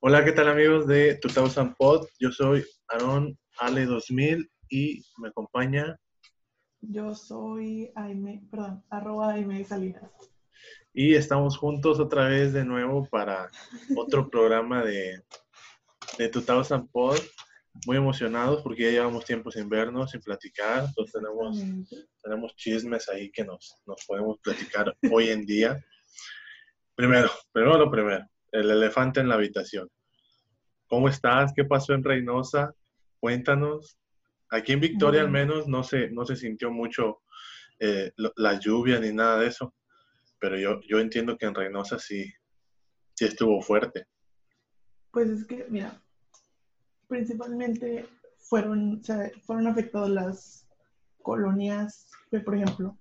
Hola, ¿qué tal amigos de 2000 Pod? Yo soy Aaron Ale2000 y me acompaña. Yo soy Aime, perdón, arroba Aime Salinas. Y estamos juntos otra vez de nuevo para otro programa de, de 2000 Pod. Muy emocionados porque ya llevamos tiempo sin vernos, sin platicar. Entonces tenemos, tenemos chismes ahí que nos, nos podemos platicar hoy en día. Primero, primero lo primero, el elefante en la habitación. ¿Cómo estás? ¿Qué pasó en Reynosa? Cuéntanos. Aquí en Victoria al menos no se, no se sintió mucho eh, la lluvia ni nada de eso, pero yo, yo entiendo que en Reynosa sí, sí estuvo fuerte. Pues es que, mira, principalmente fueron, fueron afectadas las colonias que, por ejemplo,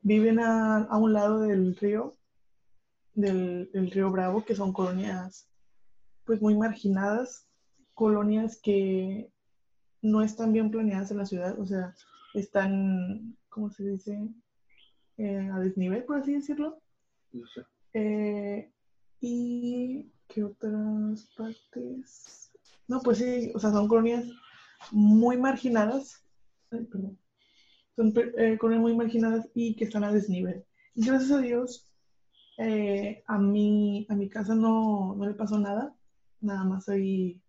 viven a, a un lado del río del, río Bravo, que son colonias pues muy marginadas, colonias que no están bien planeadas en la ciudad, o sea, están, ¿cómo se dice? Eh, a desnivel, por así decirlo. Eh, y qué otras partes. No, pues sí, o sea, son colonias muy marginadas. perdón. Son eh, colonias muy marginadas y que están a desnivel. Y gracias a Dios, eh, a, mí, a mi casa no, no, le pasó nada, nada más ahí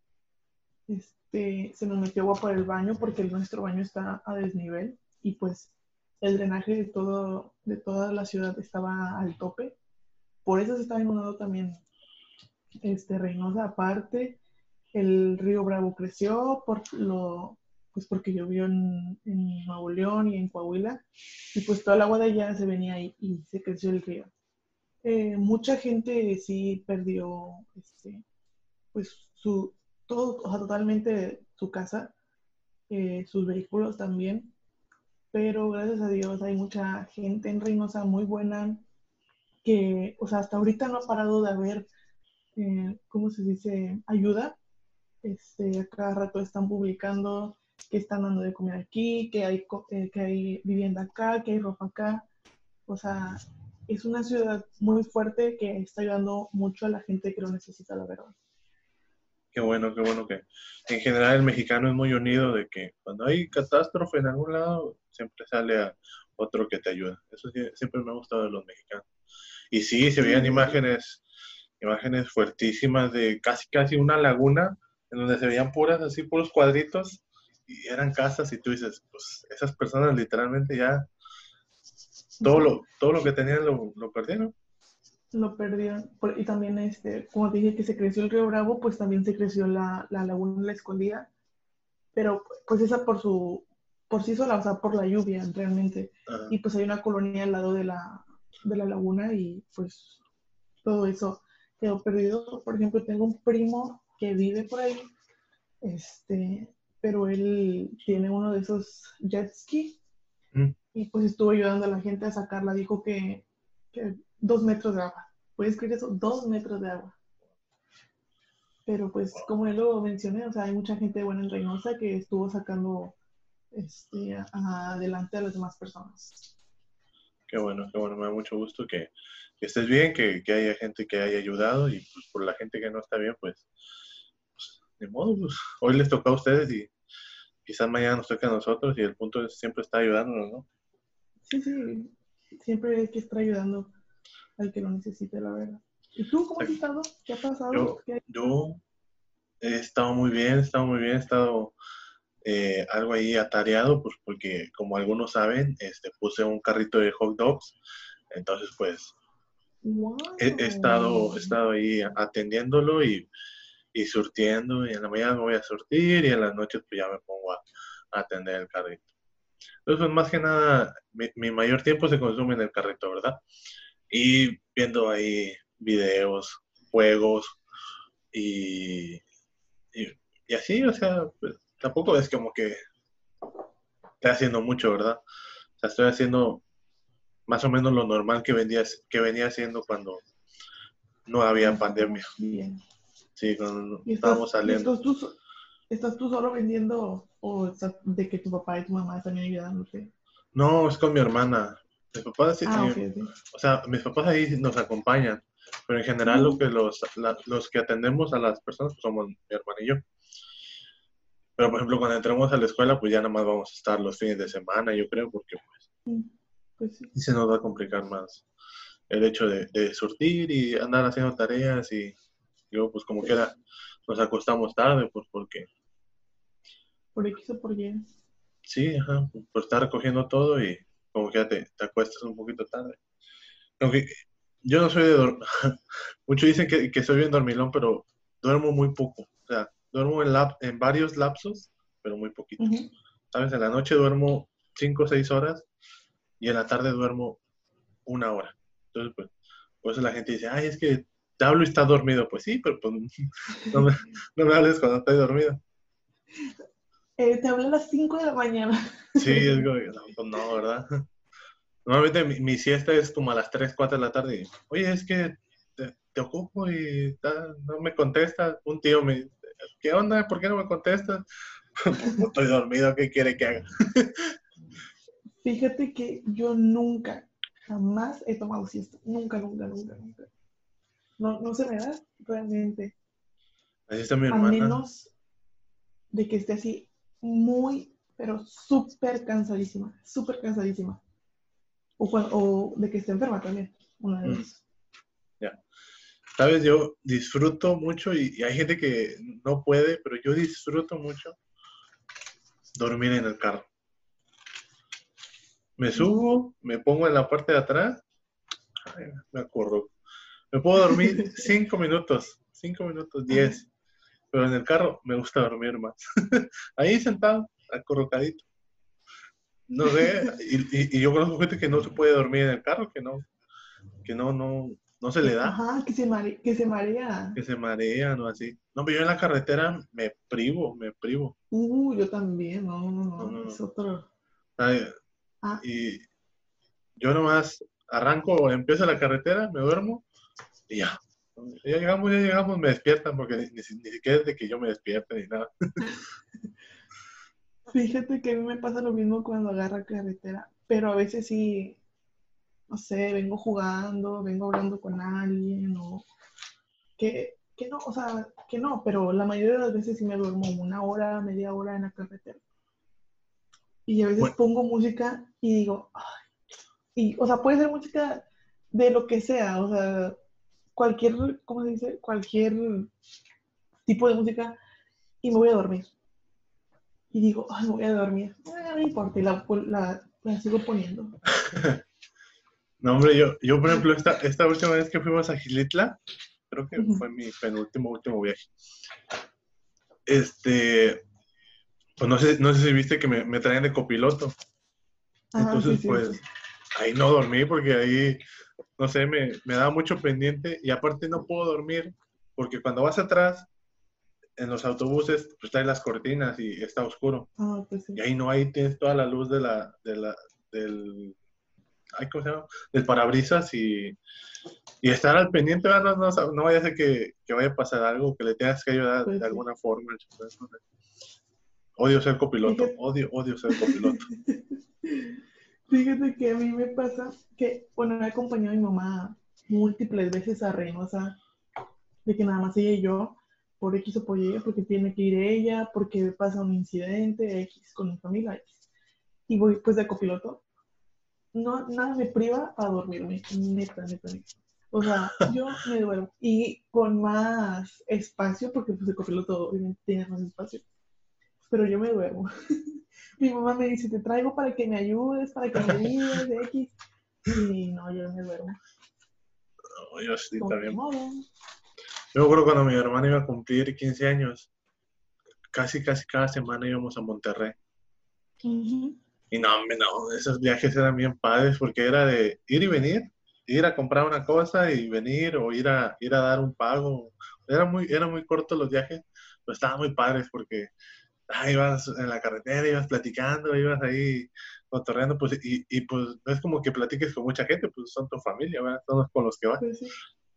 este, se nos metió agua por el baño porque nuestro baño está a desnivel y pues el drenaje de, todo, de toda la ciudad estaba al tope. Por eso se estaba inundando también este, Reynosa. Aparte, el río Bravo creció por lo, pues porque llovió en, en Nuevo León y en Coahuila y pues toda el agua de allá se venía ahí y se creció el río. Eh, mucha gente sí perdió, este, pues, su, todo, o sea, totalmente su casa, eh, sus vehículos también, pero gracias a Dios hay mucha gente en Reynosa muy buena que, o sea, hasta ahorita no ha parado de haber, eh, ¿cómo se dice?, ayuda. Este, a cada rato están publicando que están dando de comer aquí, que hay, que hay vivienda acá, que hay ropa acá. O sea, es una ciudad muy fuerte que está ayudando mucho a la gente que lo necesita, la verdad. Qué bueno, qué bueno que en general el mexicano es muy unido de que cuando hay catástrofe en algún lado, siempre sale a otro que te ayuda. Eso siempre me ha gustado de los mexicanos. Y sí, se veían imágenes, imágenes fuertísimas de casi casi una laguna en donde se veían puras, así puros cuadritos y eran casas y tú dices, pues esas personas literalmente ya todo lo, todo lo que tenían lo, lo perdieron. Lo perdieron. Y también, este, como dije que se creció el río Bravo, pues también se creció la, la laguna La Escondida. Pero pues esa por su, por sí sola, o sea, por la lluvia realmente. Y pues hay una colonia al lado de la, de la laguna y pues todo eso quedó perdido. Por ejemplo, tengo un primo que vive por ahí, este, pero él tiene uno de esos jet ski mm y pues estuvo ayudando a la gente a sacarla. Dijo que, dos metros de agua. ¿Puedes escribir eso? Dos metros de agua. Pero pues como él lo mencioné, o sea, hay mucha gente buena en Reynosa que estuvo sacando este, adelante a las demás personas. Qué bueno, qué bueno, me da mucho gusto que, estés bien, que, haya gente que haya ayudado y pues, por la gente que no está bien, pues, pues de modo, pues, hoy les toca a ustedes y quizás mañana nos toque a nosotros y el punto es siempre estar ayudándonos, ¿no? Sí, sí, siempre hay que estar ayudando al que lo necesite, la verdad. ¿Y tú cómo has estado? ¿Qué ha pasado? Yo, he estado muy bien, he estado muy bien, he estado eh, algo ahí atareado, pues porque como algunos saben, este, puse un carrito de hot dogs, entonces pues he, estado, he estado ahí atendiéndolo y, y, surtiendo, y en la mañana me voy a surtir y en las noches pues ya me pongo a atender el carrito. Entonces, pues, más que nada, mi, mayor tiempo se consume en el carrito, ¿verdad? Y viendo ahí videos, juegos y, y, así, o sea, pues, tampoco es como que estoy haciendo mucho, ¿verdad? O sea, estoy haciendo más o menos lo normal que, vendía, que venía haciendo cuando no había pandemia. Sí, cuando estábamos saliendo. ¿Estás tú solo vendiendo o de que tu papá y tu mamá están ayudándote? No, es con mi hermana. Mis papás sí, ah, O sea, mis papás ahí nos acompañan, Pero en general lo que los, los que atendemos a las personas pues, somos mi hermano y yo. Pero por ejemplo, cuando entremos a la escuela, pues ya nada más vamos a estar los fines de semana, yo creo, porque pues, Mm, pues sí. y se nos va a complicar más el hecho de, de surtir y andar haciendo tareas y luego pues como quiera nos acostamos tarde, pues porque Por X o por Y. sí, ajá, por estar recogiendo todo y como que ya te, te acuestas un poquito tarde. Aunque yo no soy de dormir, muchos dicen que, que soy bien dormilón, pero duermo muy poco, o sea, duermo en, lap- en varios lapsos, pero muy poquito. ¿Sabes? En la noche duermo 5 o 6 horas y en la tarde duermo una hora. Entonces, pues, por eso la gente dice, ay, es que te hablo y estás dormido. Pues sí, pero pues, no, me, no me hables cuando estoy dormido. Eh, te hablé a las 5 de la mañana. Sí, es como, no, pues no, ¿verdad? Normalmente mi, mi siesta es como a las 3, 4 de la tarde. y, Oye, es que te, te ocupo y ta- no me contestas. Un tío me dice, ¿qué onda? ¿Por qué no me contestas? estoy dormido, ¿qué quiere que haga? Fíjate que yo nunca, jamás he tomado siesta. Nunca, nunca, nunca, nunca. No, no se me da realmente. Así está mi A hermana. menos de que esté así muy, pero súper cansadísima. Súper cansadísima. O, de que esté enferma también. Una de Mm. dos. Sabes, yo disfruto mucho y, y hay gente que no puede, pero yo disfruto mucho dormir en el carro. Me subo, me pongo en la parte de atrás, ay, me acuerdo. Me puedo dormir cinco minutos, cinco minutos, diez, pero en el carro me gusta dormir más. Ahí sentado, acurrucadito. No sé, y, y- y yo conozco gente que no se puede dormir en el carro, que no, que no, no, no se le da Ajá, que se, mare- que se marea. que se marean o así. No, pero yo en la carretera me privo, me privo. Uh, yo también. No, no, no. No, no, no. Es otro. Ay, Ah, Y yo nomás arranco, empiezo la carretera, me duermo y ya. Ya llegamos, ya llegamos, me despiertan porque ni, ni ni siquiera es de que yo me despierte ni nada. Fíjate que a mí me pasa lo mismo cuando agarro carretera, pero a veces sí, no sé, vengo jugando, vengo hablando con alguien o que, que no, o sea, que no, pero la mayoría de las veces sí me duermo una hora, media hora en la carretera. Y a veces Bueno. pongo música y digo, ay, y, o sea, puede ser música de lo que sea, o sea, cualquier, ¿cómo se dice? Cualquier tipo de música y me voy a dormir. Y digo, ay, me voy a dormir. Ah, no importa, y la, la, la sigo poniendo. No, hombre, yo, yo por ejemplo, esta, esta última vez que fuimos a Gilitla, creo que fue mi penúltimo, último viaje. Este, pues no sé, no sé si viste que me, me traían de copiloto. Ajá, Entonces, sí, sí, pues, sí. ahí no dormí porque ahí, no sé, me, me da mucho pendiente y aparte no puedo dormir porque cuando vas atrás, en los autobuses, pues traen las cortinas y está oscuro. Ah, pues sí. Y ahí no, ahí tienes toda la luz de la, de la, del, ay, ¿cómo se llama? Del parabrisas y, y estar al pendiente, no, no, no vaya a ser que, que vaya a pasar algo, que le tengas que ayudar Pues de sí. alguna forma. Odio ser copiloto, odio, odio ser copiloto. Fíjate que a mí me pasa que, bueno, he acompañado a mi mamá múltiples veces a Reynosa, de que nada más ella y yo, por X o por Y, porque tiene que ir ella, porque pasa un incidente X con mi familia X. Y voy pues de copiloto. No, nada me priva a dormirme, neta, neta, neta. O sea, yo me duermo. Y con más espacio, porque pues el copiloto obviamente tiene más espacio. Pero yo me duermo. Mi mamá me dice, te traigo para que me ayudes, para que me de X. Y no, yo me duermo. No, yo sí, también. Yo me acuerdo cuando mi hermana iba a cumplir 15 años, casi, casi cada semana íbamos a Monterrey. Ujú. Y no, no, esos viajes eran bien padres porque era de ir y venir, ir a comprar una cosa y venir o ir a, ir a dar un pago. Era muy, eran muy cortos los viajes, pero estaban muy padres porque ah, ibas en la carretera, ibas platicando, ibas ahí cotorreando, pues, y, y pues no es como que platiques con mucha gente, pues son tu familia, ¿verdad? Son los con los que vas. Pues sí.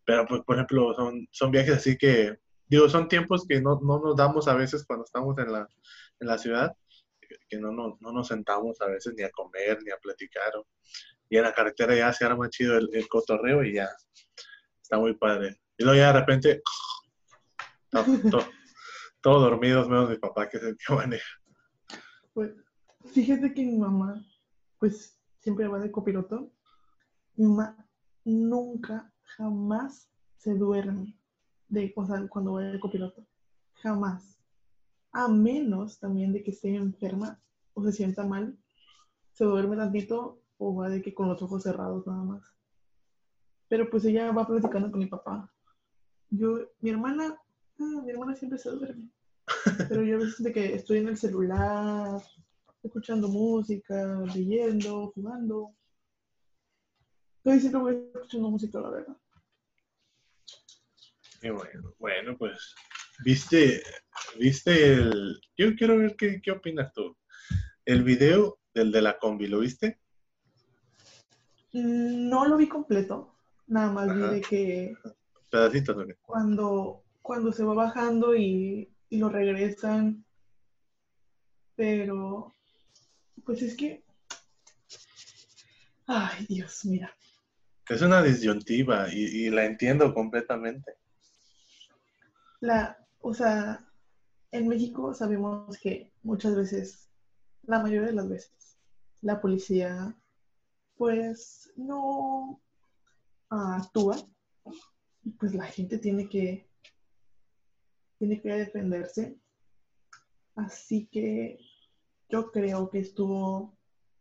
Pero, pues, por ejemplo, son, son viajes así que, digo, son tiempos que no, no nos damos a veces cuando estamos en la, en la ciudad, que- no, no, no nos sentamos a veces ni a comer, ni a platicar. o- y en la carretera ya se arma chido el, el cotorreo y ya está muy padre. Y luego ya de repente, todos dormidos, menos mi papá que que maneja. Pues, fíjate que mi mamá, pues, siempre va de copiloto. Mi mamá nunca, jamás se duerme de, o sea, cuando va de copiloto. Jamás. A menos también de que esté enferma o se sienta mal, se duerme tantito o va de que con los ojos cerrados nada más. Pero pues ella va platicando con mi papá. Yo, mi hermana, ah, mi hermana siempre se duerme. Pero yo a veces de que estoy en el celular, escuchando música, leyendo, jugando. Yo siempre voy escuchando música, la verdad. Y bueno, bueno, pues, viste, viste el... Yo quiero ver qué, qué opinas tú. El video del de la combi, ¿lo viste? No lo vi completo, nada más vi de que... Pedacitos, ¿no? Cuando, cuando se va bajando y, y lo regresan, pero pues es que... Ay, Dios, mira. Es una disyuntiva y, y la entiendo completamente. La, o sea, en México sabemos que muchas veces, la mayoría de las veces, la policía pues no actúa, pues la gente tiene que tiene que defenderse. Así que yo creo que estuvo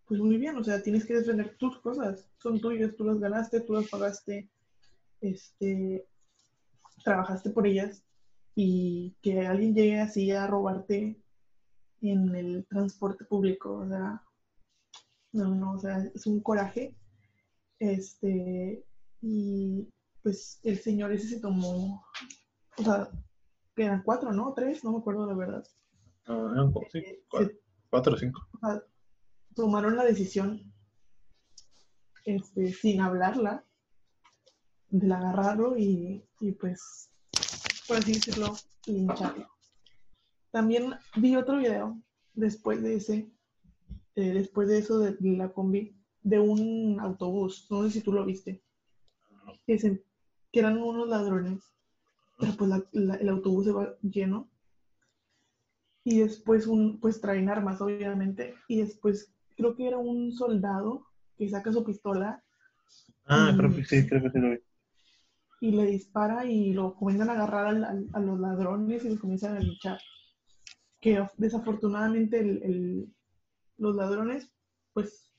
pues muy bien, o sea, tienes que defender tus cosas, son tuyas, tú las ganaste, tú las pagaste, este, trabajaste por ellas y que alguien llegue así a robarte en el transporte público, o sea, no, no, o sea, es un coraje. Este, y pues el señor ese se tomó, o sea, que eran cuatro, ¿no? Tres, no me acuerdo la verdad. Ah, eran sí, eh, cuatro, o cinco. O sea, tomaron la decisión este, sin hablarla, de agarrarlo y, y pues, por así decirlo, lincharlo. También vi otro video después de ese eh, después de eso de la combi, de un autobús, no sé si tú lo viste, que, que eran unos ladrones, pero pues el autobús se va lleno y después un, pues traen armas obviamente y después creo que era un soldado que saca su pistola. Ah, creo que sí, creo que sí lo vi. Y le dispara y lo comienzan a agarrar a los ladrones y los comienzan a luchar. Que desafortunadamente el, los ladrones, pues,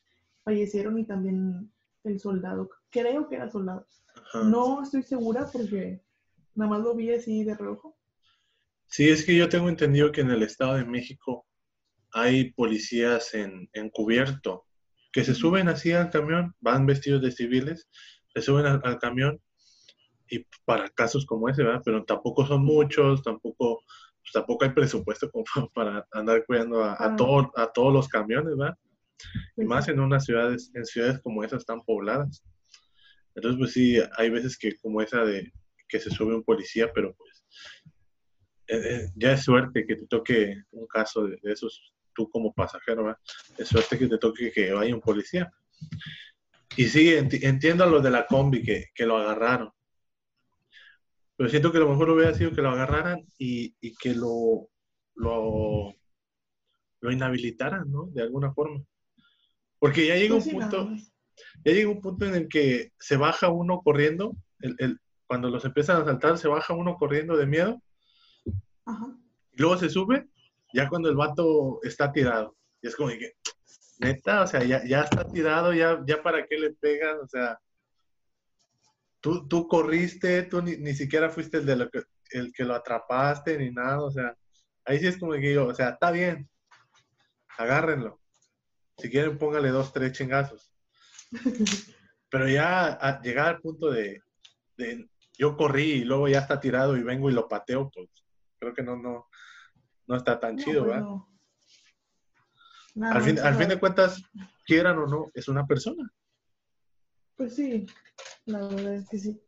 fallecieron y también el soldado. Creo que era soldado. No estoy segura porque nada más lo vi así de reojo. Sí, es que yo tengo entendido que en el Estado de México hay policías en, encubierto que se suben así al camión, van vestidos de civiles, se suben al, camión y para casos como ese, ¿verdad? Pero tampoco son muchos, tampoco pues tampoco hay presupuesto como para andar cuidando a, a, a todos los camiones, ¿verdad? Y más en unas ciudades, en ciudades como esas tan pobladas. Entonces, pues sí, hay veces que como esa de que se sube un policía, pero pues eh, eh, ya es suerte que te toque un caso de, esos, tú como pasajero, ¿verdad? Es suerte que te toque que vaya un policía. Y sí, entiendo a los de la combi que, que lo agarraron. Pero siento que lo mejor hubiera sido que lo agarraran y, que lo, lo, inhabilitaran, ¿no? De alguna forma. Porque ya llega un pues punto, ya llega un punto en el que se baja uno corriendo, el, cuando los empiezan a saltar, se baja uno corriendo de miedo. Y luego se sube, ya cuando el vato está tirado. Y es como que, neta, o sea, ya, ya está tirado, ya, ya para qué le pegan, o sea, tú, tú corriste, tú ni, siquiera fuiste el, de lo que, el que lo atrapaste ni nada, o sea, ahí sí es como que yo, o sea, está bien, agárrenlo. Si quieren, póngale dos, tres chingazos. Pero ya a llegar al punto de, yo corrí y luego ya está tirado y vengo y lo pateo, pues creo que no, no, no está tan chido, ¿verdad? al, fin, al fin de cuentas, quieran o no, es una persona. Pues sí, la verdad es que sí.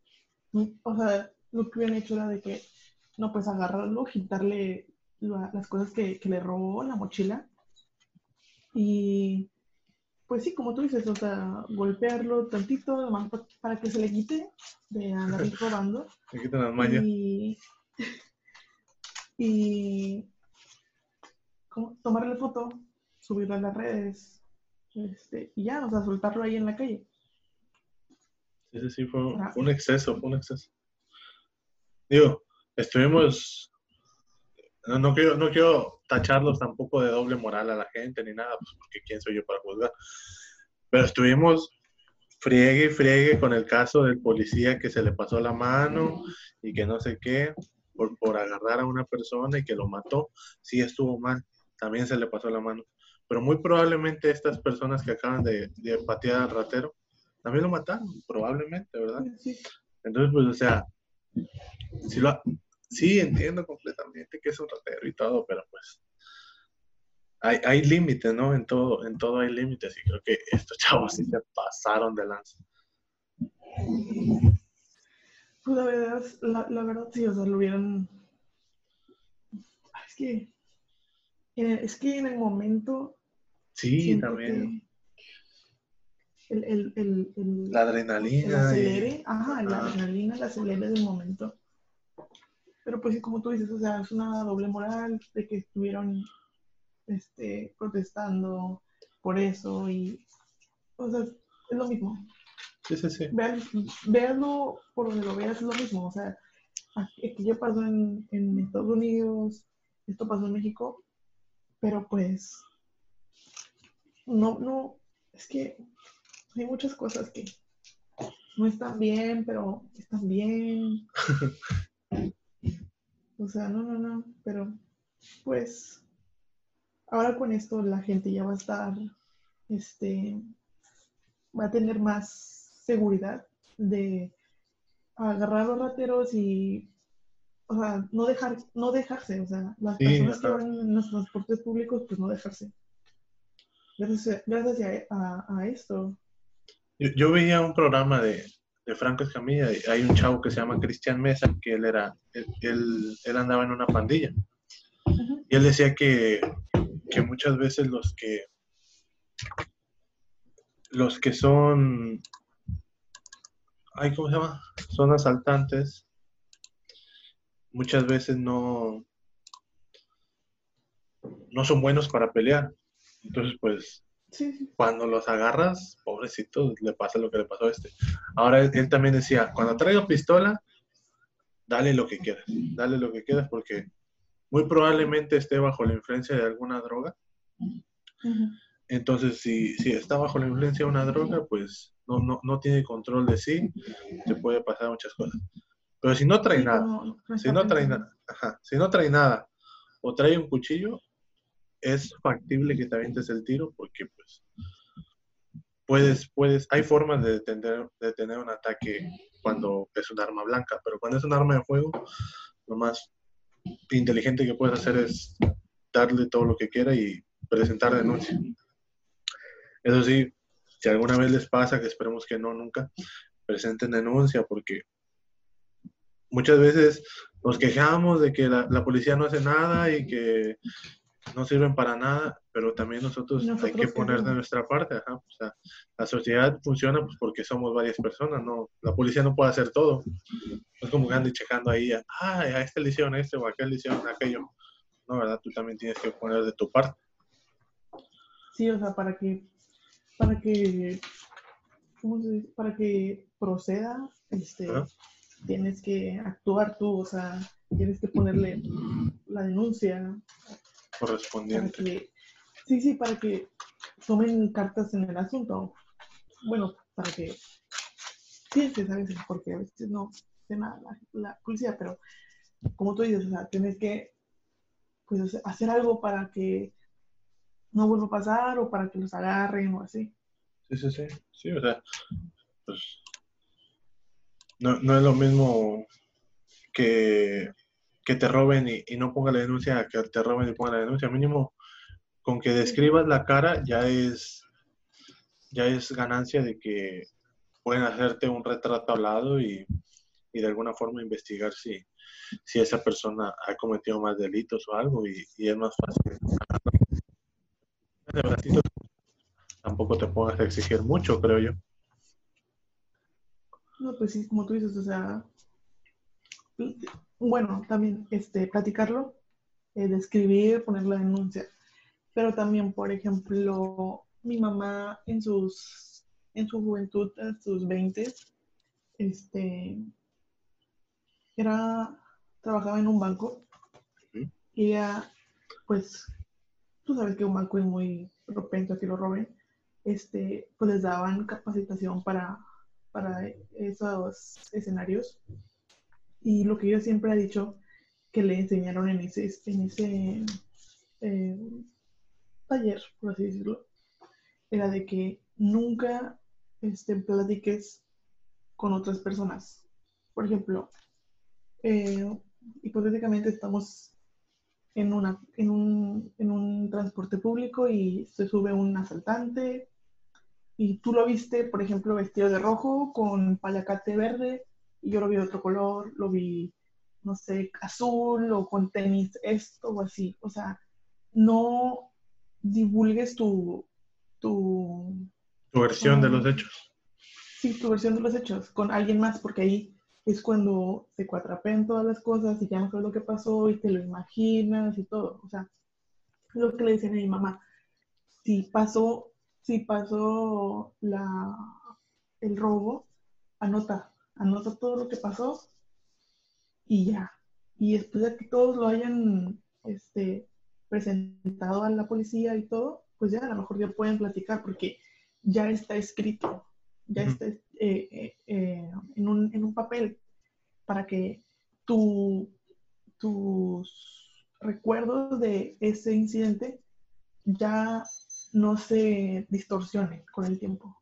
O sea, lo que hubieran hecho era de que, no, pues agarrarlo, quitarle las cosas que, le robó la mochila y pues sí, como tú dices, o sea, golpearlo tantito, nomás para que se le quite de andar robando. Me quitan las mallas. Y, y ¿cómo? tomarle foto, subirlo a las redes, este, y ya, o sea, soltarlo ahí en la calle. Sí, sí, sí, fue, Ah. fue un exceso, fue un exceso. Digo, estuvimos, no, no quiero, no quiero tacharlos tampoco de doble moral a la gente ni nada, pues porque quién soy yo para juzgar. Pero estuvimos friegue y friegue con el caso del policía que se le pasó la mano y que no sé qué, por, por agarrar a una persona y que lo mató. Sí estuvo mal, también se le pasó la mano. Pero muy probablemente estas personas que acaban de, de patear al ratero, también lo mataron, probablemente, ¿verdad? Entonces, pues, o sea, sí, lo, sí entiendo completamente que es un ratero y todo, pero pues hay, hay límites, ¿no? En todo, en todo hay límites y creo que estos chavos sí se pasaron de lanza. Pues la verdad, la, la verdad sí, o sea, lo hubieran... Ay, Es que, el- es que en el momento... Sí, también. El, el, el, el- La el adrenalina. y- acelere, ajá, la adrenalina, el acelere del momento. Pero pues sí, como tú dices, o sea, es una doble moral de que estuvieron este, protestando por eso y, o sea, es lo mismo. Sí, sí, sí. Vean, véanlo por donde lo veas, es lo mismo. O sea, aquí ya pasó en, en Estados Unidos, esto pasó en México, pero pues, no, no, es que hay muchas cosas que no están bien, pero están bien. O sea, no, no, no, pero pues ahora con esto la gente ya va a estar, este, va a tener más seguridad de agarrar a los rateros y, o sea, no dejar, no dejarse, o sea, las Sí, personas que van en los transportes públicos, pues no dejarse. Gracias, gracias a, a- a esto. Yo, yo veía un programa de, de Franco Escamilla hay un chavo que se llama Cristian Mesa, que él era, él, él, él andaba en una pandilla. Y él decía que, que muchas veces los que los que son ay, ¿cómo se llama? Son asaltantes, muchas veces no no son buenos para pelear. Entonces, pues, Sí, cuando los agarras, pobrecito, le pasa lo que le pasó a este. Ahora él, también decía, cuando traiga pistola, dale lo que quieras, dale lo que quieras porque muy probablemente esté bajo la influencia de alguna droga. Entonces, si, si está bajo la influencia de una droga, pues no, no, no tiene control de sí, te puede pasar muchas cosas. Pero si no trae Sí, nada, si no trae nada, ajá, si no trae nada o trae un cuchillo, es factible que te avientes el tiro porque pues puedes, puedes, hay formas de detener, de detener un ataque cuando es un arma blanca, pero cuando es un arma de fuego, lo más inteligente que puedes hacer es darle todo lo que quiera y presentar denuncia. Eso sí, si alguna vez les pasa, que esperemos que no nunca, presenten denuncia porque muchas veces nos quejamos de que la policía no hace nada y que no sirven para nada, pero también nosotros, hay que poner de nuestra parte. ajá, o sea, la sociedad funciona pues, porque somos varias personas, no, la policía no puede hacer todo. No es como que ande checando ahí, ah, a este le hicieron este o a aquel le hicieron aquello. No, ¿verdad? Tú también tienes que poner de tu parte. Sí, o sea, para que, para que, ¿cómo se dice? Para que proceda, este, tienes que actuar tú, o sea, tienes que ponerle la denuncia correspondiente. que, sí, sí, para que tomen cartas en el asunto. Bueno, para que pienses a veces, porque a veces no sé nada la, la policía, pero como tú dices, o sea, tienes que pues, hacer- hacer algo para que no vuelva a pasar o para que los agarren o así. Sí, sí, sí. Sí, o sea, pues no, no es lo mismo que, que te roben y, no ponga la denuncia que te roben y ponga la denuncia. Mínimo, con que describas la cara ya es ya es ganancia de que pueden hacerte un retrato hablado y, y de alguna forma investigar si, si esa persona ha cometido más delitos o algo y, es más fácil. De tampoco te a exigir mucho, creo yo. No, pues sí, como tú dices, o sea, bueno, también este, platicarlo, eh, describir, poner la denuncia, pero también, por ejemplo, mi mamá en sus, en su juventud, en sus 20, este, era, trabajaba en un banco y ella, pues, tú sabes que un banco es muy propenso a que lo roben, este, pues les daban capacitación para, para esos escenarios. Y lo que ella siempre ha dicho que le enseñaron en ese, en ese eh, taller, por así decirlo, era de que nunca este, platiques con otras personas. Por ejemplo, eh, hipotéticamente estamos en, una, en, un, en un transporte público y se sube un asaltante y tú lo viste, por ejemplo, vestido de rojo con palacate verde y yo lo vi de otro color, lo vi, no sé, azul o con tenis esto o así. O sea, no divulgues tu... Tu, tu versión de los hechos. Sí, tu versión de los hechos con alguien más, porque ahí es cuando se cuatrapean todas las cosas y ya no sabes lo que pasó y te lo imaginas y todo. O sea, lo que le decían a mi mamá, si pasó, si pasó la, el robo, anota, anota todo lo que pasó y ya. Y después de que todos lo hayan este, presentado a la policía y todo, pues ya a lo mejor ya pueden platicar porque ya está escrito, ya está eh, eh, eh, en, un, en, un, papel para que tu, tus recuerdos de ese incidente ya no se distorsionen con el tiempo.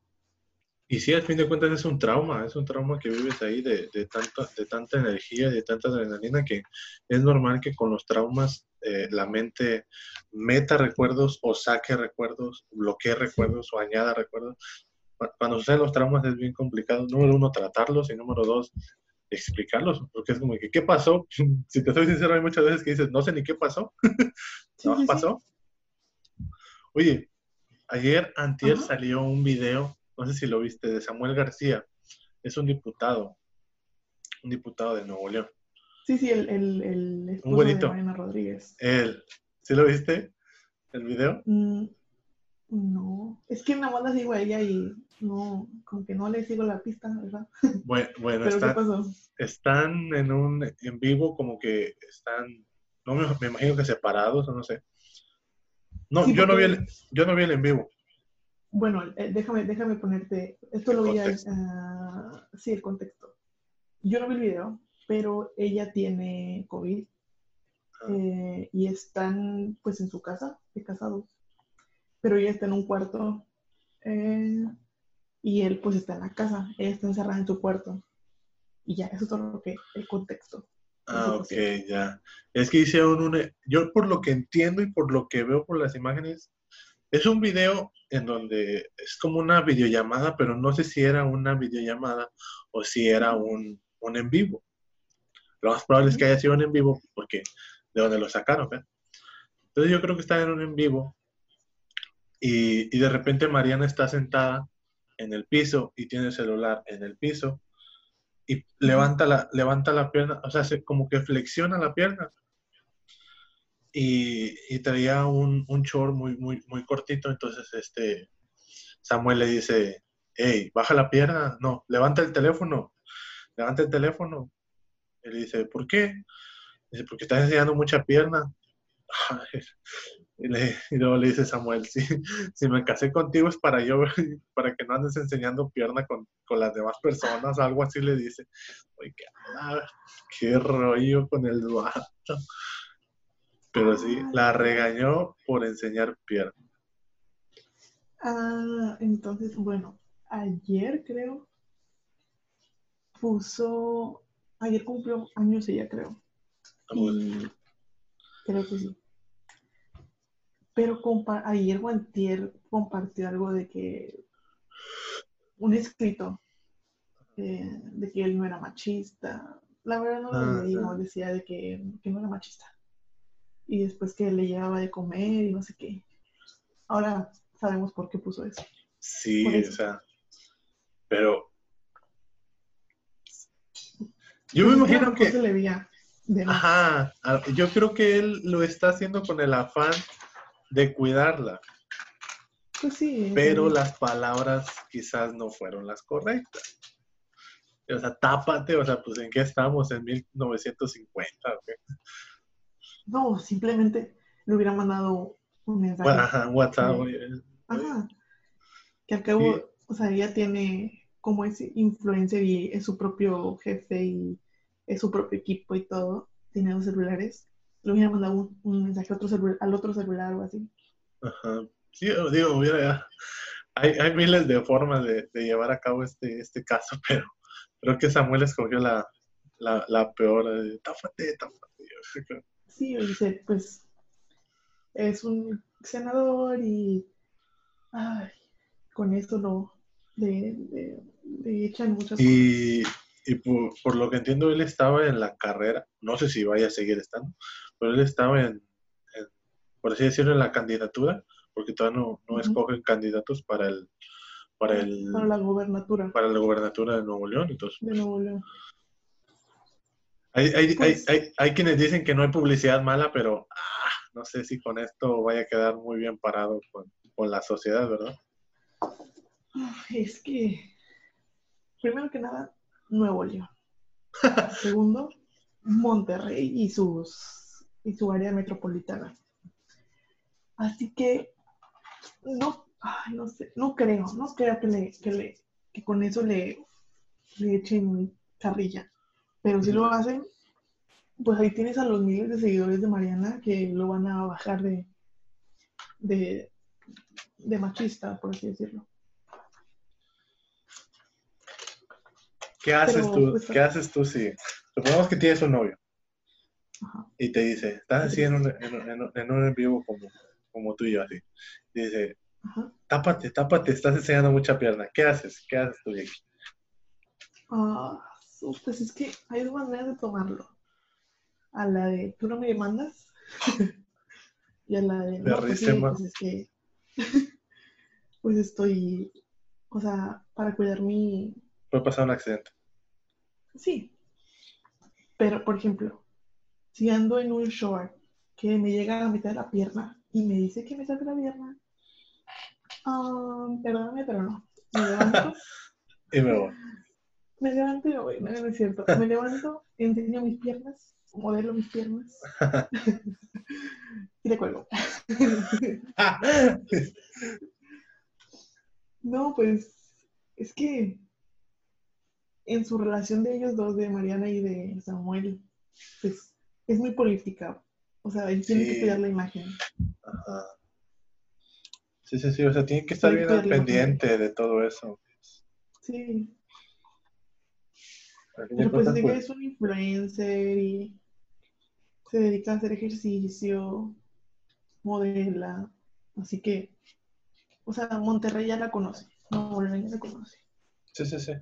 Y sí, al fin de cuentas es un trauma, es un trauma que vives ahí de, de, tanta, de tanta energía, de tanta adrenalina, que es normal que con los traumas la mente meta recuerdos o saque recuerdos, bloquee recuerdos o añada recuerdos cuando suceden los traumas es bien complicado, número uno, tratarlos y número dos, explicarlos, porque es como que, ¿qué pasó? Si te soy sincero, hay muchas veces que dices, no sé ni qué pasó. ¿No pasó? Oye, ayer, antier, salió un video, no sé si lo viste, de Samuel García. Es un diputado, un diputado de Nuevo León. Sí, sí, el, el, el esposo de Mariana Rodríguez. Él, ¿sí lo viste? ¿El video? Mm, no, es que nada más sigo a ella y no, como que no le sigo la pista, ¿verdad? Bueno, bueno están, en un en vivo como que están, no me, imagino que separados o no sé. No, yo, no vi el, yo no vi el en vivo. Bueno, eh, déjame, déjame ponerte, esto lo voy a, uh, sí, el contexto. Yo no vi el video, pero ella tiene COVID ah. eh, y están pues en su casa, de casados pero ella está en un cuarto eh, y él pues está en la casa, ella está encerrada en su cuarto. Y ya, eso es todo lo que, el contexto. Ah, ok, ya. Es que hicieron un, yo por lo que entiendo y por lo que veo por las imágenes, es un video en donde es como una videollamada, pero no sé si era una videollamada o si era un, un en vivo. Lo más probable es que haya sido un en vivo porque de donde lo sacaron, ¿ves? Entonces yo creo que está en un en vivo y, de repente Mariana está sentada en el piso y tiene el celular en el piso y levanta la, levanta la pierna, o sea, se, como que flexiona la pierna. Y, y traía un, un short muy, muy, muy cortito, entonces este Samuel le dice, hey, baja la pierna, no, levanta el teléfono, levanta el teléfono. Él dice, ¿por qué? Dice, porque estás enseñando mucha pierna. Y, luego le dice Samuel, si, si me casé contigo es para yo, para que no andes enseñando pierna con, las demás personas, algo así le dice. Oye, qué, qué rollo con el vato. Pero sí, la regañó por enseñar pierna. Ah, entonces, bueno, ayer creo, puso, ayer cumplió años ella creo. Ah, y creo que sí pero ayer Guantier compartió algo de que un escrito eh, de que él no era machista. La verdad no lo leí, no decía de que, no era machista. Y después que le llevaba de comer y no sé qué. Ahora, sabemos por qué puso eso. Sí, o sea, pero yo me imagino que, se le veía ajá, yo creo que él lo está haciendo con el afán de cuidarla, Pues sí. pero sí. las palabras quizás no fueron las correctas. O sea, tápate, o sea, pues ¿en qué estamos? ¿En 1950? o qué? No, simplemente le hubiera mandado un mensaje. Ajá, WhatsApp. Ajá. Que al cabo, Sí. o sea, ella tiene como es influencer y es su propio jefe y es su propio equipo y todo, tiene dos celulares, le hubiera mandado un, un mensaje a otro celu- al otro celular o así. Ajá. Sí, digo, ya, hay, hay miles de formas de, de llevar a cabo este, este caso, pero creo que Samuel escogió la, la, la peor. eh, tápate, tápate. Sí, dice, pues es un senador y ay, con eso lo le, le- le echan muchas cosas. Y, y por, por lo que entiendo, él estaba en la carrera, no sé si vaya a seguir estando, pero él estaba en, en, por así decirlo, en la candidatura, porque todavía no, no Ujú. escogen candidatos para el para el para la gobernatura para la gobernatura de Nuevo León. Entonces, de Nuevo León. Hay, hay, Pues- hay, hay, quienes dicen que no hay publicidad mala, pero ah, no sé si con esto vaya a quedar muy bien parado con, con la sociedad, ¿verdad? Es que, primero que nada, Nuevo León. Segundo, Monterrey y sus y su área metropolitana. Así que no, ay, no sé, no creo, no creo que le, que le, que con eso le, le echen carrilla. Pero si lo hacen, pues ahí tienes a los miles de seguidores de Mariana que lo van a bajar de, de, de machista, por así decirlo. ¿Qué haces Pero, tú? pues, ¿Qué haces tú si supongamos que tienes un novio Ajá. y te dice, estás así en un, en, un- en un- en un en vivo como, como tú y yo así, y dice, Ajá. tápate, tápate, estás enseñando mucha pierna, ¿qué haces? ¿Qué haces tú? Ah, pues es que hay dos maneras de tomarlo. A la de tú no me demandas y a la de no, pues Perrísima. pues es que pues estoy, o sea, para cuidar mi, Puede pasar un accidente. sí. Pero, por ejemplo, si ando en un short que me llega a la mitad de la pierna y me dice que me salga la pierna, ah, perdóname, pero no. Me levanto Y me voy. Me levanto y me voy, no, no es cierto. Me levanto, enseño mis piernas, modelo mis piernas y le cuelgo. No, pues es que en su relación de ellos dos, de Mariana y de Samuel, pues es muy política. O sea, él tiene que cuidar la imagen. Ajá. Sí, sí, sí, o sea, tiene que estar bien al pendiente de todo eso. Sí, pero pues de que es un influencer y se dedica a hacer ejercicio, modela, así que, o sea, Monterrey ya la conoce, no, ya la conoce. sí, sí, sí.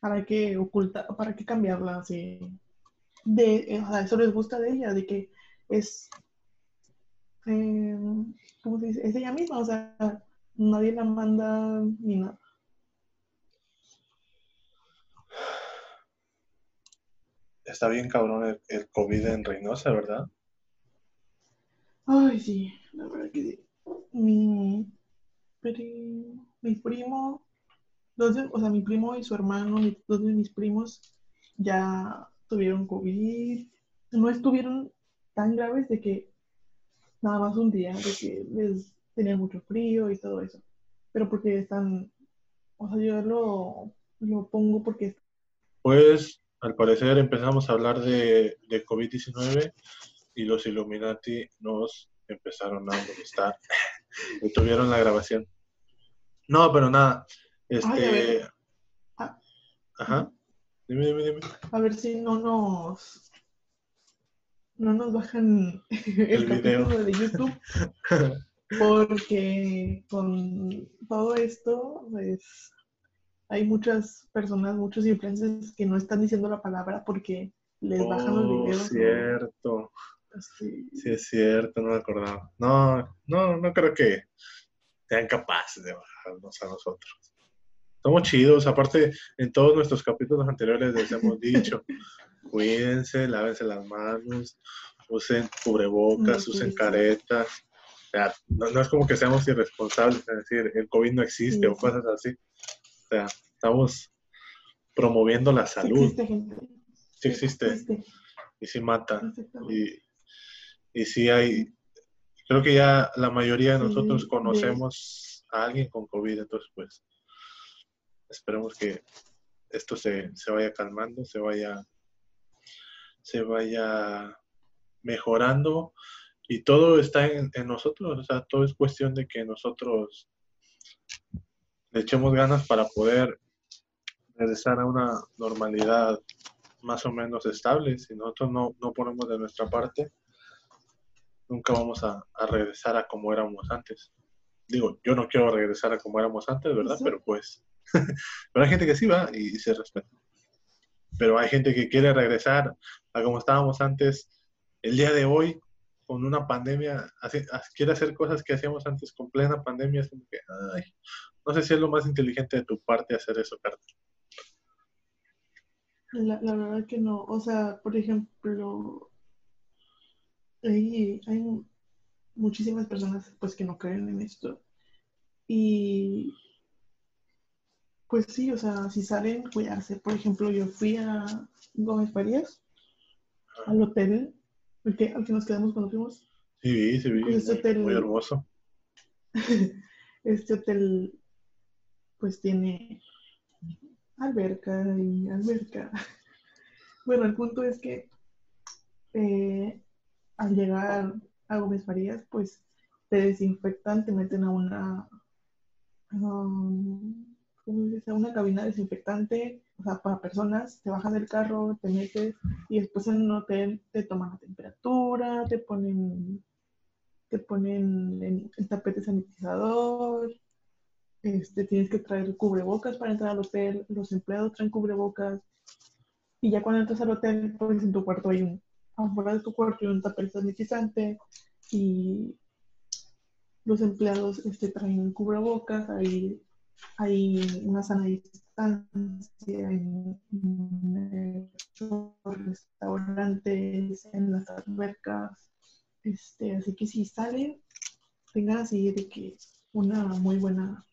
¿Para qué ocultar, para qué cambiarla así? De, eh, o sea, eso les gusta de ella, de que es, eh, ¿cómo se dice? Es ella misma, o sea, nadie la manda ni nada. Está bien cabrón el, el COVID en Reynosa, ¿verdad? Ay, sí, la verdad que sí. Mi, pri- mi primo, dos de- o sea, mi primo y su hermano, mi- dos de mis primos ya tuvieron COVID. No estuvieron tan graves de que nada más un día, de que les tenían mucho frío y todo eso. Pero porque están, o sea, yo lo, lo pongo porque Pues, al parecer empezamos a hablar de, de COVID-19 y los Illuminati nos empezaron a molestar. Detuvieron la grabación. No, pero nada. Este. ver. Ah. Ajá. Dime, dime, dime. a ver si no nos no nos bajan el, El video. capítulo de YouTube porque con todo esto pues hay muchas personas, muchos influencers que no están diciendo la palabra porque les bajan los Oh, videos. cierto. así. Sí, es cierto, no me acordaba. No, no, no creo que, sean capaces de bajarnos a nosotros. Somos chidos, aparte en todos nuestros capítulos anteriores les hemos dicho, cuídense, lávense las manos, usen cubrebocas, usen caretas. O sea, no, es como que seamos irresponsables, es decir, el COVID no existe o cosas así. Sea, estamos promoviendo la salud. Sí existe, y sí mata. Y, y sí hay, creo que ya la mayoría de nosotros conocemos a alguien con COVID, entonces pues esperemos que esto se, vaya calmando, se vaya, se vaya mejorando. Y todo está en, en, nosotros, o sea, todo es cuestión de que nosotros le echemos ganas para poder regresar a una normalidad más o menos estable. Si nosotros no, no ponemos de nuestra parte, nunca vamos a, regresar a como éramos antes. Digo, yo no quiero regresar a como éramos antes, ¿verdad? Pero pues, pero hay gente que sí va y, se respeta. Pero hay gente que quiere regresar a como estábamos antes el día de hoy con una pandemia, quiere hacer cosas que hacíamos antes con plena pandemia, es como que, ay, no sé si es lo más inteligente de tu parte hacer eso, Carter. La, la verdad que no. O sea, por ejemplo, hay, hay muchísimas personas pues que no creen en esto. Y pues sí, o sea, si salen, cuidarse. Por ejemplo, yo fui a Gómez Farías, al hotel, al que, al que nos quedamos cuando fuimos. Sí, sí, pues este hotel, muy hermoso. este hotel, pues tiene alberca y alberca. Bueno, el punto es que eh, al llegar a Gómez Farías, pues te desinfectan, te meten a una, um, A una cabina desinfectante, o sea, para personas, te bajan del carro, te metes y después en un hotel te toman la temperatura, te ponen, te ponen el tapete sanitizador, este, tienes que traer cubrebocas para entrar al hotel, los empleados traen cubrebocas, y ya cuando entras al hotel, pues en tu cuarto hay un, afuera de tu cuarto hay un tapete sanitizante, y los empleados este, traen cubrebocas, hay, hay una sana distancia en, en restaurantes, en las albercas, este, así que si salen, tengan así de que una muy buena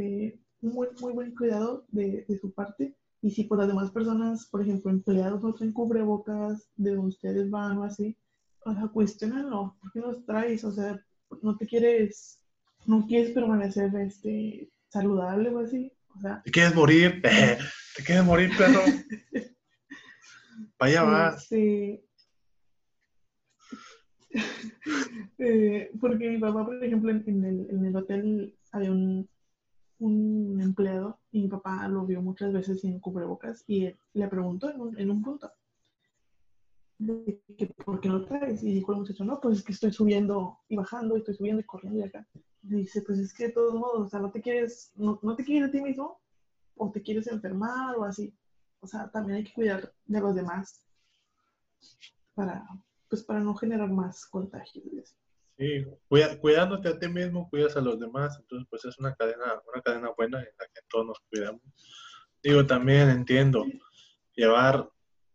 un muy, muy buen cuidado de, de, su parte. Y si por las demás personas, por ejemplo, empleados no traen cubrebocas de donde ustedes van o así, o sea, cuestionenlo. ¿Por qué los traes? O sea, no te quieres, no quieres permanecer este, saludable o así. O sea, ¿Te quieres morir? ¿Te quieres morir, perro? Vaya va. Sí. eh, porque mi papá, por ejemplo, en, el, en el hotel había un, un empleado y mi papá lo vio muchas veces sin cubrebocas y le preguntó en un, en un punto que por qué lo traes y dijo el muchacho no pues es que estoy subiendo y bajando y estoy subiendo y corriendo y acá y dice pues es que de todos modos o sea no te quieres no, no te quieres a ti mismo o te quieres enfermar o así o sea también hay que cuidar de los demás para pues para no generar más contagios Sí, cuidándote a ti mismo, cuidas a los demás, entonces pues es una cadena, una cadena buena en la que todos nos cuidamos. Digo, también entiendo, llevar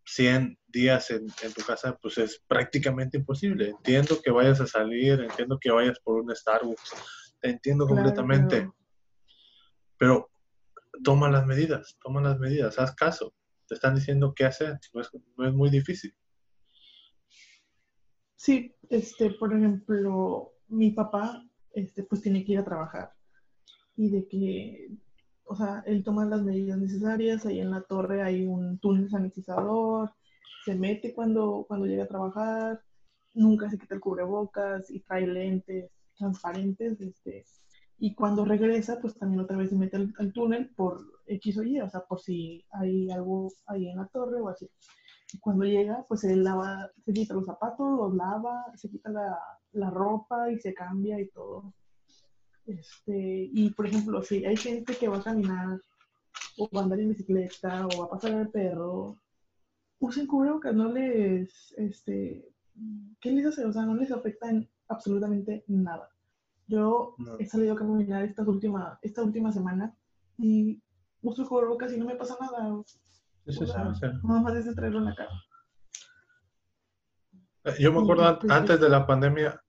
100 días en, tu casa pues es prácticamente imposible. Entiendo que vayas a salir, entiendo que vayas por un Starbucks, te entiendo completamente. Pero toma las medidas, toma las medidas, haz caso. Te están diciendo qué hacer, no es, no es muy difícil. Sí, este, por ejemplo, mi papá, este, pues tiene que ir a trabajar y de que, o sea, él toma las medidas necesarias, ahí en la torre hay un túnel sanitizador, se mete cuando, cuando llega a trabajar, nunca se quita el cubrebocas y trae lentes transparentes, este, y cuando regresa, pues también otra vez se mete al túnel por X o Y, o sea, por si hay algo ahí en la torre o así. Cuando llega, pues él lava, se quita los zapatos, los lava, se quita la, la ropa y se cambia y todo. Este, y por ejemplo, si hay gente que va a caminar o va a andar en bicicleta o va a pasar al perro, usen cubrebocas, no les, este, ¿qué les hace? O sea, no les afecta en absolutamente nada. Yo No. he salido a caminar estas última, esta última semana y uso el cubrebocas y no me pasa nada. Sí, sí, O sí, sea, o sea, Nada más es traerlo en la cara. Yo me acuerdo Pues, antes de la pandemia,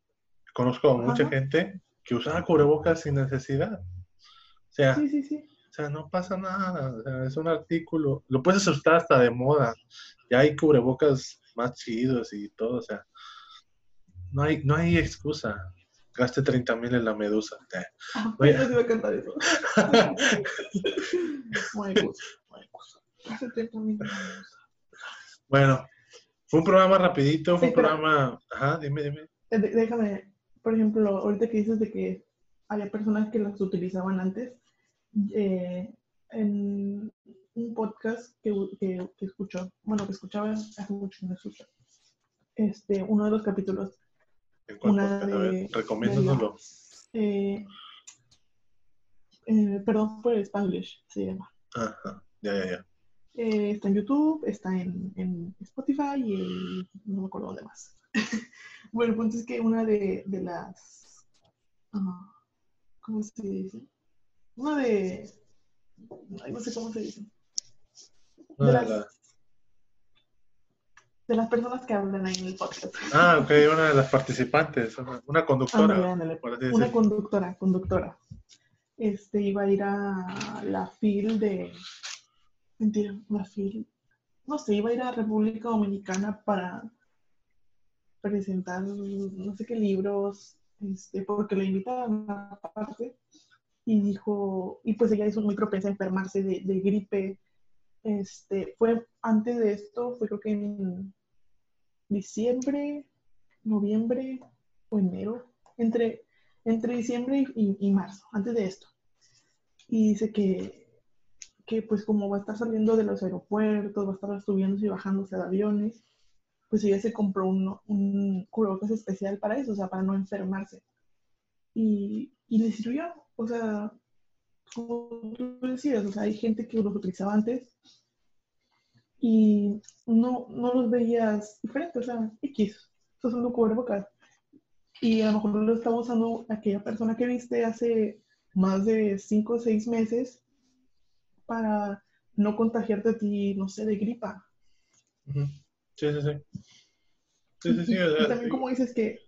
conozco a mucha Ajá. gente que usaba cubrebocas sin necesidad. O sea, Sí, sí, sí. o sea, no pasa nada. o sea, es un artículo. Lo puedes usar hasta de moda. Ya hay cubrebocas más chidos y todo. O sea, no hay, no hay excusa. Gaste 30 mil en la medusa. Eh. Ah, Oye. yo sí iba a cantar eso. No hay excusa, no hay excusa. Hace tiempo. Bueno, fue un programa rapidito, fue Sí, un pero- programa... Ajá, dime, dime. Eh, Déjame, por ejemplo, ahorita que dices de que había personas que las utilizaban antes, eh, en un podcast que, que, que escuchó, bueno, que escuchaba hace mucho, no escucho, este, uno de los capítulos, ¿En cuál una podcast? A ver, de, recomiéndanoslo. eh, eh, perdón por el Spanglish, se llama. Ajá, ya, ya, ya. Eh, está en YouTube, está en, en Spotify y no me acuerdo dónde más. bueno, el punto es que una de, de las. ah, ¿Cómo se dice? Una de. ay, no sé cómo se dice. Una De las, de las personas que hablan ahí en el podcast. Ah, ok, una de las participantes, una, una conductora. Una conductora, conductora. Este iba a ir a la FIL de. Mentira, la FIL. No sé, iba a ir a República Dominicana para presentar no sé qué libros, este, porque le invitaban a parte. Y dijo, y pues ella es muy propensa a enfermarse de, gripe. Este, fue antes de esto, fue creo que en diciembre, noviembre o enero, entre, entre diciembre y marzo, antes de esto. Y dice que, que pues como va a estar saliendo de los aeropuertos, va a estar subiéndose y bajándose de aviones, pues ella se compró un, un cubrebocas especial para eso, o sea, para no enfermarse. Y, y le sirvió, o sea, como tú decías, o sea, hay gente que los utilizaba antes y no, no los veías diferentes, o sea, X, estos son los cubrebocas. Y a lo mejor lo estaba usando aquella persona que viste hace más de 5 o 6 meses para no contagiarte a ti, no sé, de gripa. Sí, sí, sí. Sí, sí, sí. y, o sea, y también sí. como dices que...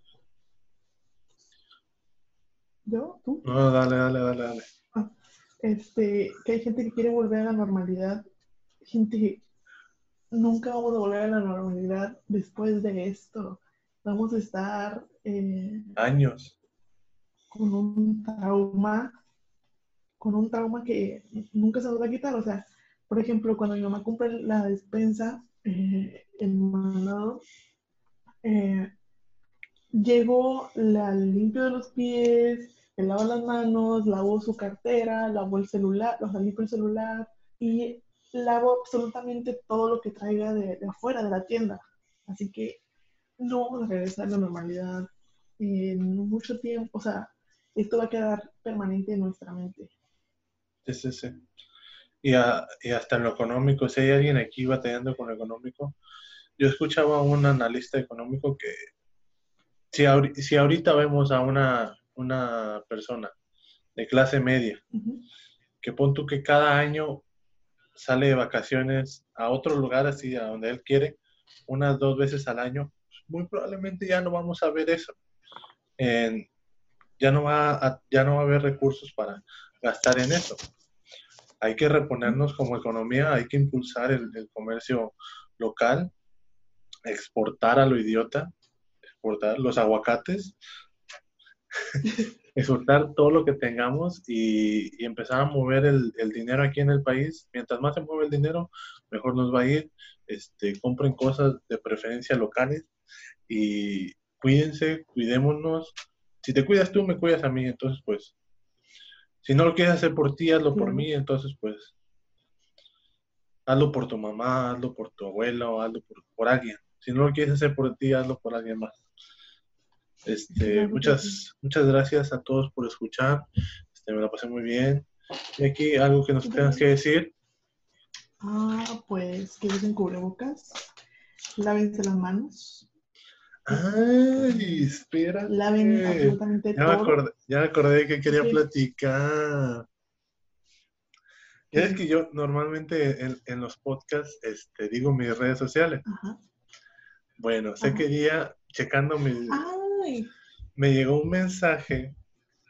¿Yo? ¿Tú? No, dale, dale, dale, dale. Este, que hay gente que quiere volver a la normalidad. Gente, nunca vamos a volver a la normalidad después de esto. Vamos a estar eh, Años. con un trauma, con un trauma que nunca se nos va a quitar. O sea, por ejemplo, cuando mi mamá compra la despensa eh, en mandado, eh, llego, la limpio de los pies, me lavo las manos, lavo su cartera, lavo el celular, o sea, limpio el celular y lavo absolutamente todo lo que traiga de, de afuera de la tienda. Así que no vamos a regresar a la normalidad en mucho tiempo. O sea, esto va a quedar permanente en nuestra mente. Sí, sí, sí. Y, a- y hasta en lo económico, si hay alguien aquí batallando con lo económico, yo escuchaba a un analista económico que si, ahori- si ahorita vemos a una, una persona de clase media, que pon tú que cada año sale de vacaciones a otro lugar así, a donde él quiere, unas dos veces al año, muy probablemente ya no vamos a ver eso. En- ya, no va a, ya no va a haber recursos para gastar en eso. Hay que reponernos como economía, hay que impulsar el, comercio local, exportar a lo idiota, exportar los aguacates, exportar todo lo que tengamos y, empezar a mover el, el dinero aquí en el país. Mientras más se mueve el dinero, mejor nos va a ir. Este, compren cosas de preferencia locales y cuídense, cuidémonos. Si te cuidas tú, me cuidas a mí. Entonces, pues, si no lo quieres hacer por ti, hazlo por mí. Entonces, pues, hazlo por tu mamá, hazlo por tu abuelo, hazlo por, por alguien. Si no lo quieres hacer por ti, hazlo por alguien más. Este, muchas, muchas gracias a todos por escuchar. Este, me la pasé muy bien. Y aquí algo que nos tengas que decir. Ah, pues que usen cubrebocas, lávense las manos. Ay, espera. Laven absolutamente Ya me todo. acordé, ya me acordé que quería Sí. platicar. Ya es que yo normalmente en, en los podcasts este, digo mis redes sociales. Ajá. Bueno, sé Ajá. que día checando mi, Ay, me llegó un mensaje.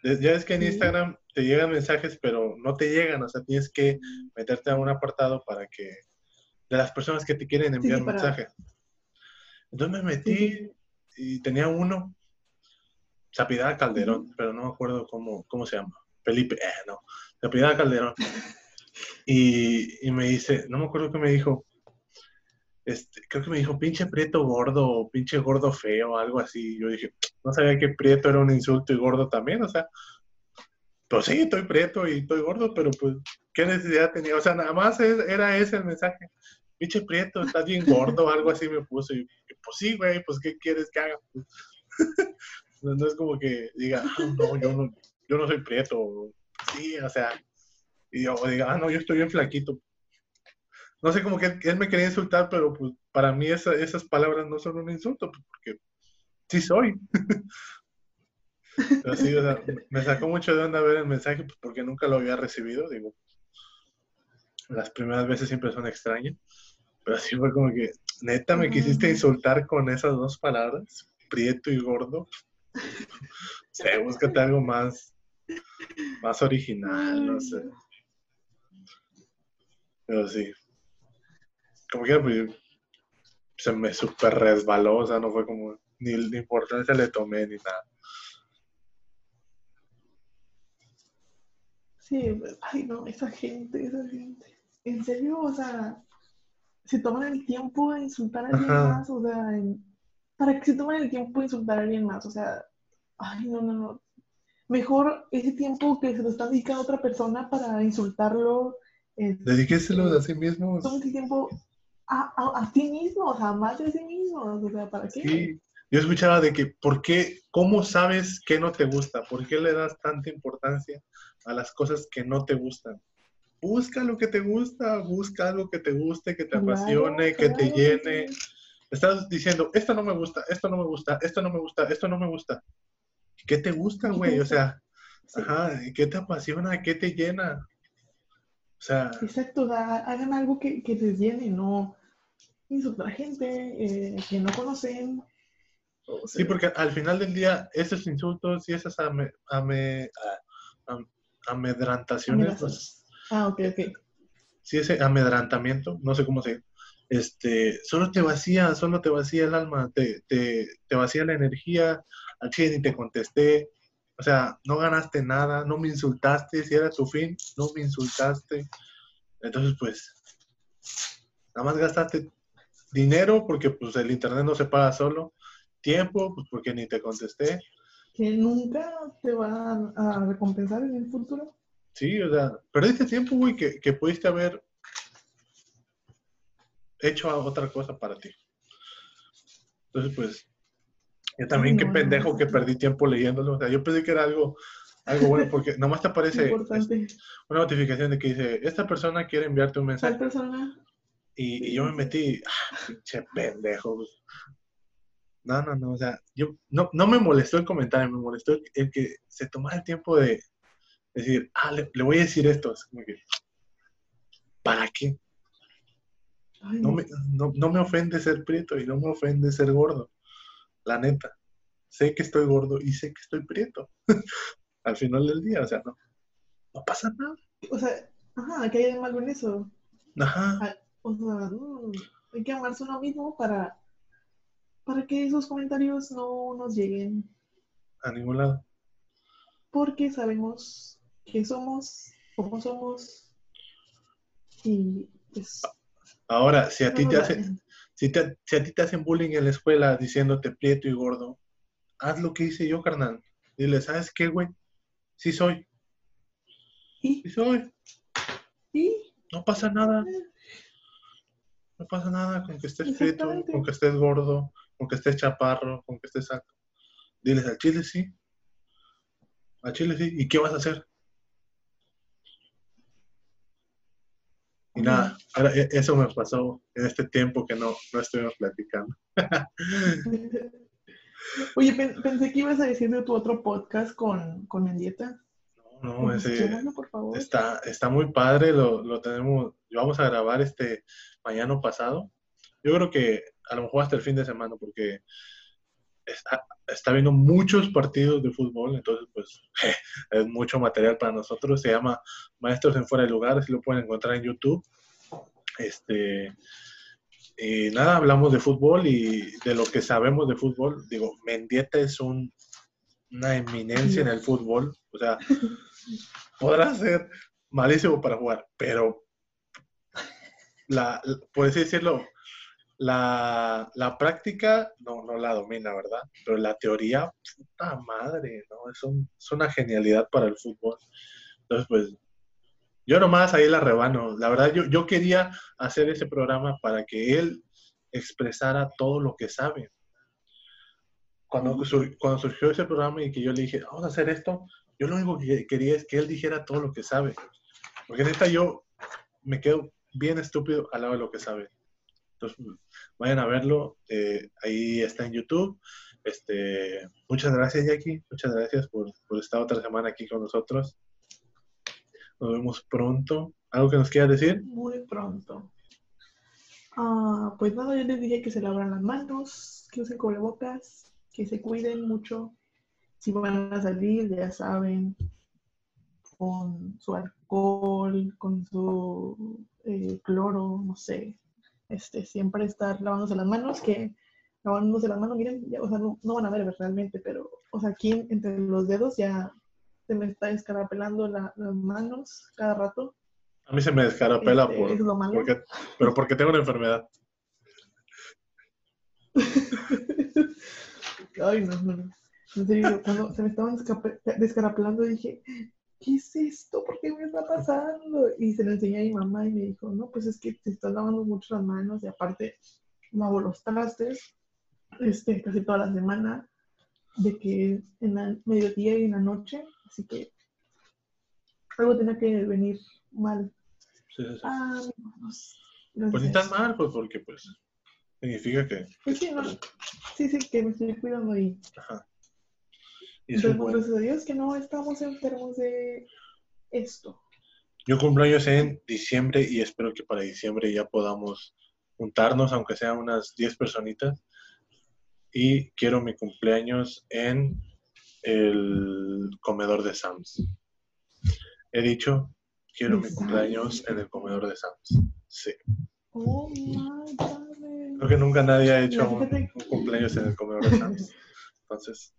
Ya es que en Sí. Instagram te llegan mensajes, pero no te llegan. O sea, tienes que meterte a un apartado para que. de las personas que te quieren enviar sí, para- mensaje. Entonces me metí y tenía uno. Se apellidaba Calderón, pero no me acuerdo cómo, cómo se llama. Felipe, eh, no. Se apellidaba Calderón. Y, y me dice, no me acuerdo qué me dijo. Este, creo que me dijo pinche prieto gordo o pinche gordo feo, algo así. Yo dije, no sabía que prieto era un insulto y gordo también, o sea, pues sí, estoy prieto y estoy gordo, pero pues, ¿qué necesidad tenía? O sea, nada más es- era ese el mensaje. Pinche prieto, estás bien gordo, algo así me puso. Y pues sí, güey, pues ¿qué quieres que haga? no, no es como que diga, "Ah, no, yo no, yo no soy prieto. Sí, o sea, y yo diga, ah, no, yo estoy bien flaquito. No sé, como que él, él me quería insultar, pero pues para mí esa- esas palabras no son un insulto, pues, porque sí soy. Pero sí, o sea, me sacó mucho de onda ver el mensaje, pues porque nunca lo había recibido, digo. Las primeras veces siempre son extrañas, pero así fue como que, neta, me quisiste insultar con esas dos palabras, prieto y gordo. Sé, búscate algo más, más original, no sé. Pero sí. Como que pues, se me super resbaló, o sea, no fue como, ni, ni importancia le tomé ni nada. Sí, ay no, esa gente, esa gente. En serio, o sea, se toman el tiempo de insultar a alguien más, o sea, en- ¿para qué se toman el tiempo de insultar a alguien más? O sea, ay no, no, no. Mejor ese tiempo que se lo están dedicando a otra persona para insultarlo, eh, Dedíqueselo a sí mismo. toma ese tiempo a, a, a ti mismo, o sea, más de sí mismo, o sea, ¿para qué? Sí. Yo escuchaba de que, ¿por qué? ¿Cómo sabes que no te gusta? ¿Por qué le das tanta importancia a las cosas que no te gustan? Busca lo que te gusta, busca algo que te guste, que te Claro, apasione, que te llene. Estás diciendo, esto no me gusta, esto no me gusta, esto no me gusta, esto no me gusta. ¿Qué te gusta, ¿Qué te güey? O sea, Sí. ajá, ¿qué te apasiona? ¿Qué te llena? O sea, Exacto, hagan algo que, que les llene, no insultar a gente eh, que no conocen. O sí, porque al final del día, esos insultos y esas ame- ame- a- am- amedrantaciones, pues, Ah, ok, ok. sí, ese amedrantamiento, no sé cómo se este, solo te vacía, solo te vacía el alma, te, te, te vacía la energía, al chile ni te contesté, o sea, no ganaste nada, no me insultaste, si era tu fin, no me insultaste, entonces pues, nada más gastaste dinero porque pues el internet no se paga solo, tiempo, pues porque ni te contesté, Que nunca te van a recompensar en el futuro. sí, o sea, perdiste tiempo, güey, que, que pudiste haber hecho otra cosa para ti. Entonces, pues, yo también qué No, pendejo no. que perdí tiempo leyéndolo. O sea, yo pensé que era algo, algo bueno porque nomás te aparece una notificación de que dice, esta persona quiere enviarte un mensaje. persona. Y, y yo me metí, ah, pinche pendejo. No, no, no, o sea, yo, no, no me molestó el comentario, me molestó el, que se tomara el tiempo de decir, ah, le, le voy a decir esto. Es como que, ¿para qué? Ay, No me, no, no me ofende ser prieto y no me ofende ser gordo. La neta. Sé que estoy gordo y sé que estoy prieto. Al final del día, o sea, no, no pasa nada. O sea, ajá, que hay de malo en eso. Ajá. O sea, no, hay que amarse uno mismo para, para que esos comentarios no nos lleguen. A ningún lado. Porque sabemos que somos, cómo somos. Y pues. Ahora, si a ti te hacen, si, te- si a ti te hacen bullying en la escuela diciéndote prieto y gordo, haz lo que hice yo, carnal. Dile, ¿sabes qué, güey? Sí soy, sí soy. No pasa nada. No pasa nada con que estés prieto, con que estés gordo, con que estés chaparro, con que estés alto. Diles al chile sí. Al chile sí. ¿Y qué vas a hacer? Y nada, ahora, e- eso me pasó en este tiempo que no, no estuvimos platicando. Oye, pensé que ibas a decir de tu otro podcast con, con Mendieta. No, no, ese por favor. Está, está muy padre, lo, lo tenemos, vamos a grabar este mañana pasado. Yo creo que a lo mejor hasta el fin de semana, porque está, está viendo muchos partidos de fútbol, entonces pues es mucho material para nosotros. Se llama Maestros en Fuera de Lugar, así lo pueden encontrar en YouTube. Este, y nada, hablamos de fútbol y de lo que sabemos de fútbol. Digo, Mendieta es un, una eminencia en el fútbol, o sea, podrá ser malísimo para jugar, pero la, por así decirlo, la, la, práctica no, no la domina, ¿verdad? Pero la teoría, puta madre, ¿no? Es, es una genialidad para el fútbol. Entonces, pues, yo nomás ahí la rebano. La verdad, yo, yo quería hacer ese programa para que él expresara todo lo que sabe. Cuando, cuando surgió ese programa y que yo le dije, vamos a hacer esto, yo lo único que quería es que él dijera todo lo que sabe. Porque neta yo me quedo bien estúpido al lado de lo que sabe. Entonces, vayan a verlo. Eh, ahí está en YouTube. Este, muchas gracias, Jackie. Muchas gracias por, por estar otra semana aquí con nosotros. Nos vemos pronto. ¿Algo que nos quieras decir? Muy pronto. Ah, pues nada, yo les dije que se lavan las manos, que usen cubrebocas, que se cuiden mucho. Si van a salir, ya saben, con su alcohol, con su eh, cloro, no sé, este, siempre estar lavándose las manos, que lavándose las manos, miren, o sea, no, van a ver realmente, pero, o sea, aquí entre los dedos ya se me está descarapelando las manos cada rato. A mí se me descarapela este, por, porque, pero porque tengo una enfermedad. Ay, no, no, no. En serio, cuando se me estaban descarapelando dije, ¿qué es esto? ¿Por qué me está pasando? Y se lo enseñé a mi mamá y me dijo, no, pues es que te estás lavando mucho las manos y aparte lavo los trastes este, casi toda la semana, de que en la mediodía y en la noche, así que algo tenía que venir mal. Sí, sí, sí. Ah, pues ni tan mal, pues porque pues significa que... Pues sí, no, sí, sí, que me estoy cuidando ahí. Ajá. Entonces, gracias a Dios que no estamos enfermos de esto. Yo cumplo años en diciembre y espero que para diciembre ya podamos juntarnos, aunque sean unas 10 personitas. Y quiero mi cumpleaños en el comedor de Sams. He dicho, quiero mi cumpleaños en el comedor de Sams. Sí. Oh my God. Creo que nunca nadie ha hecho un cumpleaños en el comedor de Sams. Entonces,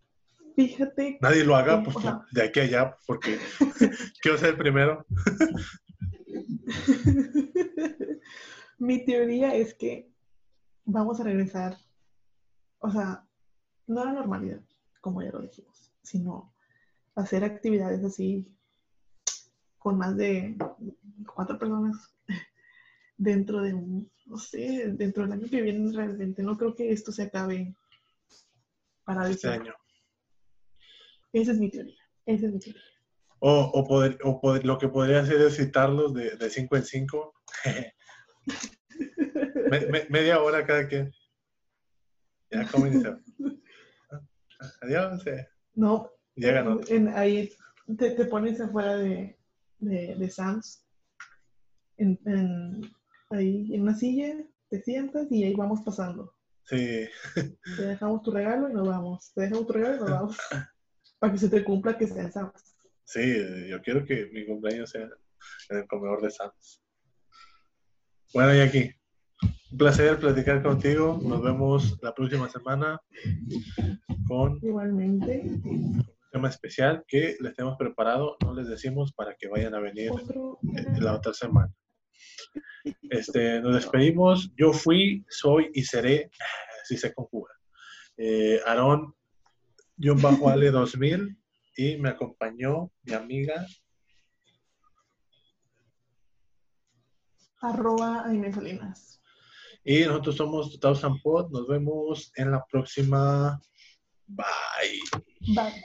Fíjate. Nadie lo haga pues, de aquí a allá porque quiero ser el primero. Mi teoría es que vamos a regresar, o sea, no a la normalidad, como ya lo dijimos, sino hacer actividades así con más de cuatro personas dentro de un, no sé, dentro del año que viene realmente. No creo que esto se acabe para este año. Esa es mi teoría. Esa es mi teoría. O, o, poder, o poder, lo que podría hacer es citarlos de, de cinco en cinco. media hora cada quien. Ya, ¿cómo inicia? Adiós. Eh. No. Llega, ¿no? En, ahí te, te, pones afuera de, de, de Sam's. En, en, ahí en una silla, te sientas y ahí vamos pasando. Sí. Te dejamos tu regalo y nos vamos. Te dejamos tu regalo y nos vamos. Para que se te cumpla que sea en Sí, yo quiero que mi cumpleaños sea en el comedor de Sam's. Bueno, y aquí. Un placer platicar contigo. Nos vemos la próxima semana con Igualmente. un tema especial que les tenemos preparado. No les decimos para que vayan a venir la otra semana. Este, nos despedimos. Yo fui, soy y seré, si se conjuga. Eh, Aarón yo bajo Ale 2000 y me acompañó mi amiga. Arroba Aime Salinas. Y nosotros somos Thousand Pod. Nos vemos en la próxima. Bye. Bye.